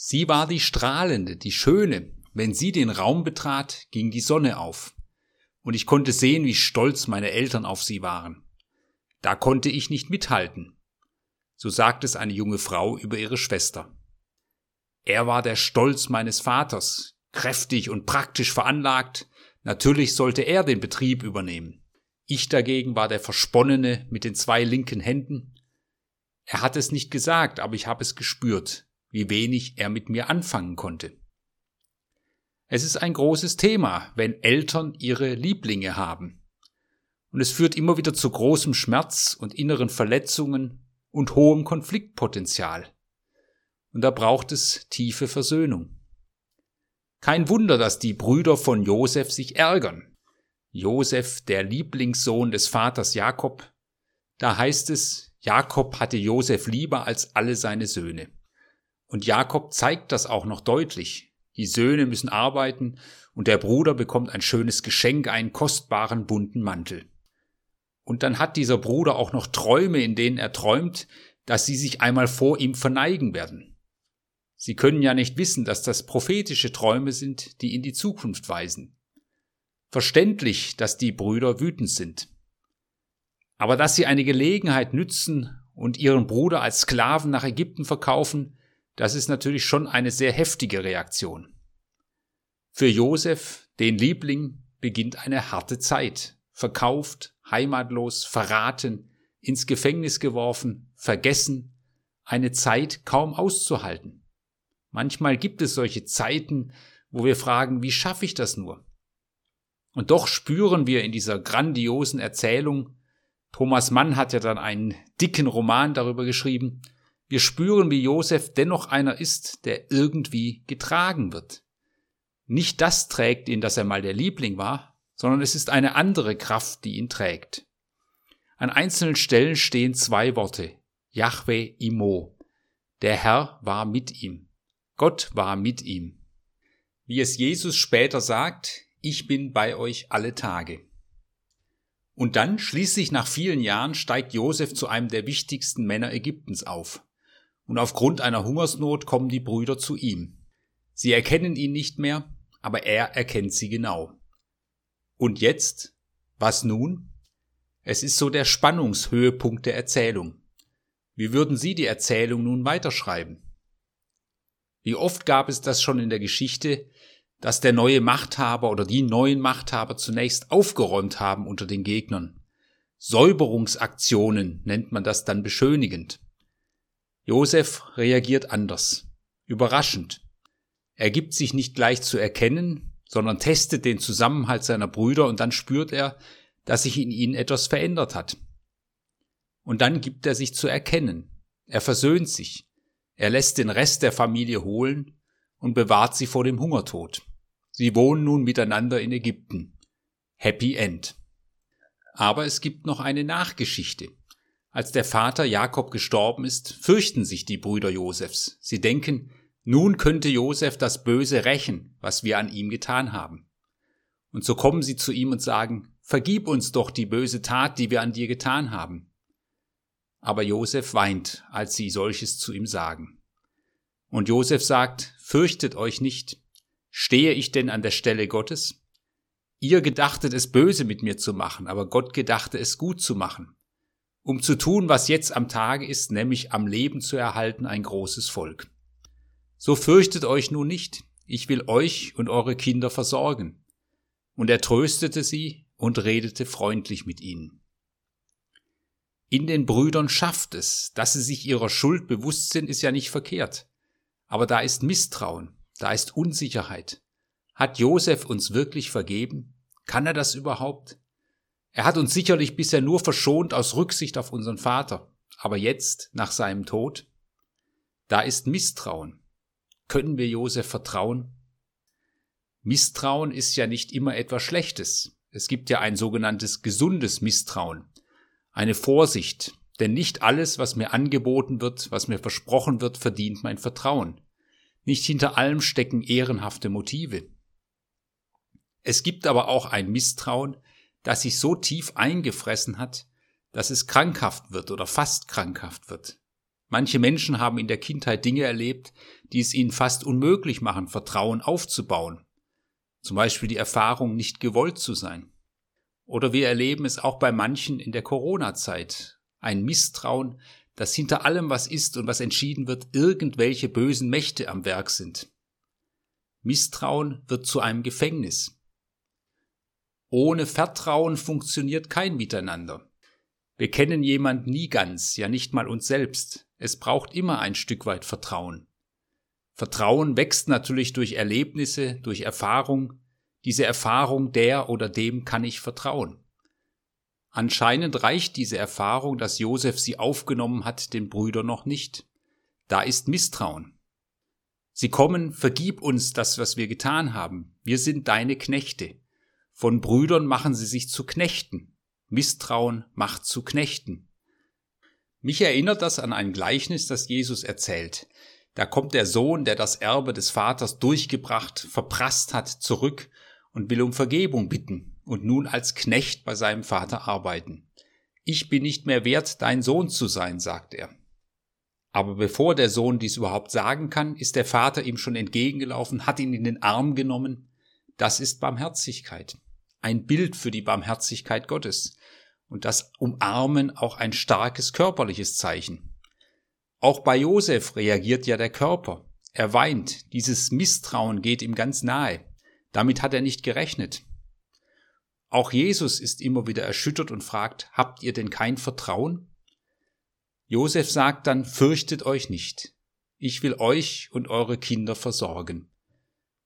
Sie war die strahlende, die schöne. Wenn sie den Raum betrat, ging die Sonne auf. Und ich konnte sehen, wie stolz meine Eltern auf sie waren. Da konnte ich nicht mithalten. So sagt es eine junge Frau über ihre Schwester. Er war der Stolz meines Vaters, kräftig und praktisch veranlagt. Natürlich sollte er den Betrieb übernehmen. Ich dagegen war der Versponnene mit den zwei linken Händen. Er hat es nicht gesagt, aber ich habe es gespürt wie wenig er mit mir anfangen konnte. Es ist ein großes Thema, wenn Eltern ihre Lieblinge haben. Und es führt immer wieder zu großem Schmerz und inneren Verletzungen und hohem Konfliktpotenzial. Und da braucht es tiefe Versöhnung. Kein Wunder, dass die Brüder von Josef sich ärgern. Josef, der Lieblingssohn des Vaters Jakob, da heißt es, Jakob hatte Josef lieber als alle seine Söhne. Und Jakob zeigt das auch noch deutlich. Die Söhne müssen arbeiten und der Bruder bekommt ein schönes Geschenk, einen kostbaren bunten Mantel. Und dann hat dieser Bruder auch noch Träume, in denen er träumt, dass sie sich einmal vor ihm verneigen werden. Sie können ja nicht wissen, dass das prophetische Träume sind, die in die Zukunft weisen. Verständlich, dass die Brüder wütend sind. Aber dass sie eine Gelegenheit nützen und ihren Bruder als Sklaven nach Ägypten verkaufen, das ist natürlich schon eine sehr heftige Reaktion. Für Josef, den Liebling, beginnt eine harte Zeit. Verkauft, heimatlos, verraten, ins Gefängnis geworfen, vergessen, eine Zeit kaum auszuhalten. Manchmal gibt es solche Zeiten, wo wir fragen, wie schaffe ich das nur? Und doch spüren wir in dieser grandiosen Erzählung, Thomas Mann hat ja dann einen dicken Roman darüber geschrieben, wir spüren, wie Josef dennoch einer ist, der irgendwie getragen wird. Nicht das trägt ihn, dass er mal der Liebling war, sondern es ist eine andere Kraft, die ihn trägt. An einzelnen Stellen stehen zwei Worte. Yahweh Imo. Der Herr war mit ihm. Gott war mit ihm. Wie es Jesus später sagt, ich bin bei euch alle Tage. Und dann, schließlich nach vielen Jahren, steigt Josef zu einem der wichtigsten Männer Ägyptens auf und aufgrund einer Hungersnot kommen die Brüder zu ihm. Sie erkennen ihn nicht mehr, aber er erkennt sie genau. Und jetzt? Was nun? Es ist so der Spannungshöhepunkt der Erzählung. Wie würden Sie die Erzählung nun weiterschreiben? Wie oft gab es das schon in der Geschichte, dass der neue Machthaber oder die neuen Machthaber zunächst aufgeräumt haben unter den Gegnern. Säuberungsaktionen nennt man das dann beschönigend. Josef reagiert anders. Überraschend. Er gibt sich nicht gleich zu erkennen, sondern testet den Zusammenhalt seiner Brüder und dann spürt er, dass sich in ihnen etwas verändert hat. Und dann gibt er sich zu erkennen. Er versöhnt sich. Er lässt den Rest der Familie holen und bewahrt sie vor dem Hungertod. Sie wohnen nun miteinander in Ägypten. Happy End. Aber es gibt noch eine Nachgeschichte. Als der Vater Jakob gestorben ist, fürchten sich die Brüder Josefs. Sie denken, nun könnte Josef das Böse rächen, was wir an ihm getan haben. Und so kommen sie zu ihm und sagen, Vergib uns doch die böse Tat, die wir an dir getan haben. Aber Josef weint, als sie solches zu ihm sagen. Und Josef sagt, Fürchtet euch nicht, stehe ich denn an der Stelle Gottes? Ihr gedachtet es böse mit mir zu machen, aber Gott gedachte es gut zu machen um zu tun, was jetzt am Tage ist, nämlich am Leben zu erhalten ein großes Volk. So fürchtet euch nun nicht, ich will euch und eure Kinder versorgen. Und er tröstete sie und redete freundlich mit ihnen. In den Brüdern schafft es, dass sie sich ihrer Schuld bewusst sind, ist ja nicht verkehrt. Aber da ist Misstrauen, da ist Unsicherheit. Hat Josef uns wirklich vergeben? Kann er das überhaupt? Er hat uns sicherlich bisher nur verschont aus Rücksicht auf unseren Vater. Aber jetzt, nach seinem Tod, da ist Misstrauen. Können wir Josef vertrauen? Misstrauen ist ja nicht immer etwas Schlechtes. Es gibt ja ein sogenanntes gesundes Misstrauen. Eine Vorsicht, denn nicht alles, was mir angeboten wird, was mir versprochen wird, verdient mein Vertrauen. Nicht hinter allem stecken ehrenhafte Motive. Es gibt aber auch ein Misstrauen, das sich so tief eingefressen hat, dass es krankhaft wird oder fast krankhaft wird. Manche Menschen haben in der Kindheit Dinge erlebt, die es ihnen fast unmöglich machen, Vertrauen aufzubauen. Zum Beispiel die Erfahrung, nicht gewollt zu sein. Oder wir erleben es auch bei manchen in der Corona-Zeit. Ein Misstrauen, dass hinter allem, was ist und was entschieden wird, irgendwelche bösen Mächte am Werk sind. Misstrauen wird zu einem Gefängnis. Ohne Vertrauen funktioniert kein Miteinander. Wir kennen jemand nie ganz, ja nicht mal uns selbst. Es braucht immer ein Stück weit Vertrauen. Vertrauen wächst natürlich durch Erlebnisse, durch Erfahrung. Diese Erfahrung der oder dem kann ich vertrauen. Anscheinend reicht diese Erfahrung, dass Josef sie aufgenommen hat, den Brüdern noch nicht. Da ist Misstrauen. Sie kommen, vergib uns das, was wir getan haben. Wir sind deine Knechte. Von Brüdern machen sie sich zu Knechten. Misstrauen macht zu Knechten. Mich erinnert das an ein Gleichnis, das Jesus erzählt. Da kommt der Sohn, der das Erbe des Vaters durchgebracht, verprasst hat, zurück und will um Vergebung bitten und nun als Knecht bei seinem Vater arbeiten. Ich bin nicht mehr wert, dein Sohn zu sein, sagt er. Aber bevor der Sohn dies überhaupt sagen kann, ist der Vater ihm schon entgegengelaufen, hat ihn in den Arm genommen. Das ist Barmherzigkeit. Ein Bild für die Barmherzigkeit Gottes und das Umarmen auch ein starkes körperliches Zeichen. Auch bei Josef reagiert ja der Körper. Er weint. Dieses Misstrauen geht ihm ganz nahe. Damit hat er nicht gerechnet. Auch Jesus ist immer wieder erschüttert und fragt, habt ihr denn kein Vertrauen? Josef sagt dann, fürchtet euch nicht. Ich will euch und eure Kinder versorgen.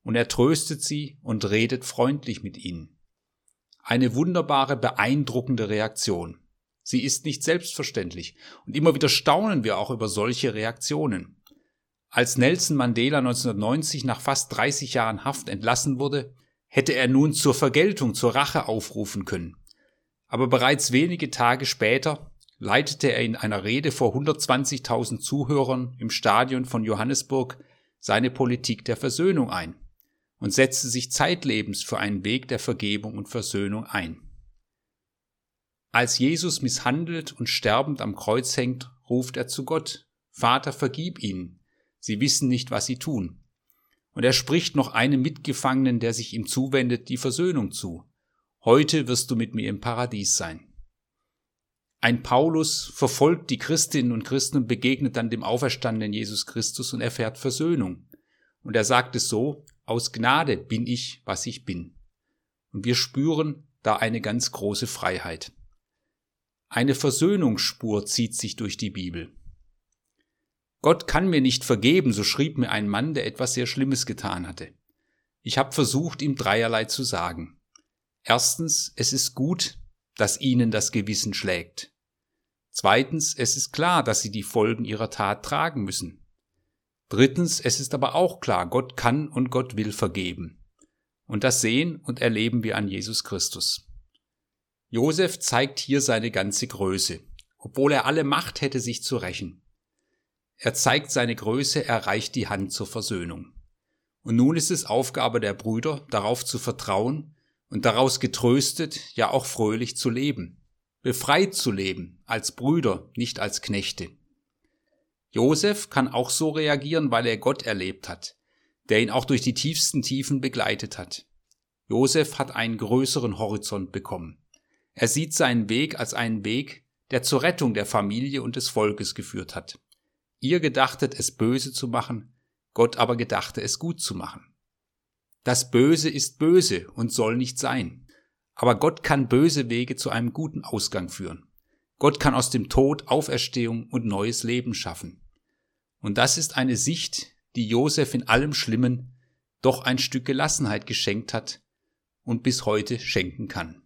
Und er tröstet sie und redet freundlich mit ihnen. Eine wunderbare, beeindruckende Reaktion. Sie ist nicht selbstverständlich. Und immer wieder staunen wir auch über solche Reaktionen. Als Nelson Mandela 1990 nach fast 30 Jahren Haft entlassen wurde, hätte er nun zur Vergeltung, zur Rache aufrufen können. Aber bereits wenige Tage später leitete er in einer Rede vor 120.000 Zuhörern im Stadion von Johannesburg seine Politik der Versöhnung ein und setzte sich zeitlebens für einen Weg der Vergebung und Versöhnung ein. Als Jesus misshandelt und sterbend am Kreuz hängt, ruft er zu Gott, Vater, vergib ihnen, sie wissen nicht, was sie tun. Und er spricht noch einem Mitgefangenen, der sich ihm zuwendet, die Versöhnung zu. Heute wirst du mit mir im Paradies sein. Ein Paulus verfolgt die Christinnen und Christen und begegnet dann dem auferstandenen Jesus Christus und erfährt Versöhnung. Und er sagt es so, aus Gnade bin ich, was ich bin. Und wir spüren da eine ganz große Freiheit. Eine Versöhnungsspur zieht sich durch die Bibel. Gott kann mir nicht vergeben, so schrieb mir ein Mann, der etwas sehr Schlimmes getan hatte. Ich habe versucht, ihm dreierlei zu sagen. Erstens, es ist gut, dass ihnen das Gewissen schlägt. Zweitens, es ist klar, dass sie die Folgen ihrer Tat tragen müssen. Drittens, es ist aber auch klar, Gott kann und Gott will vergeben. Und das sehen und erleben wir an Jesus Christus. Josef zeigt hier seine ganze Größe, obwohl er alle Macht hätte, sich zu rächen. Er zeigt seine Größe, er reicht die Hand zur Versöhnung. Und nun ist es Aufgabe der Brüder, darauf zu vertrauen und daraus getröstet, ja auch fröhlich zu leben. Befreit zu leben, als Brüder, nicht als Knechte. Josef kann auch so reagieren, weil er Gott erlebt hat, der ihn auch durch die tiefsten Tiefen begleitet hat. Josef hat einen größeren Horizont bekommen. Er sieht seinen Weg als einen Weg, der zur Rettung der Familie und des Volkes geführt hat. Ihr gedachtet, es böse zu machen, Gott aber gedachte, es gut zu machen. Das Böse ist böse und soll nicht sein. Aber Gott kann böse Wege zu einem guten Ausgang führen. Gott kann aus dem Tod Auferstehung und neues Leben schaffen. Und das ist eine Sicht, die Josef in allem Schlimmen doch ein Stück Gelassenheit geschenkt hat und bis heute schenken kann.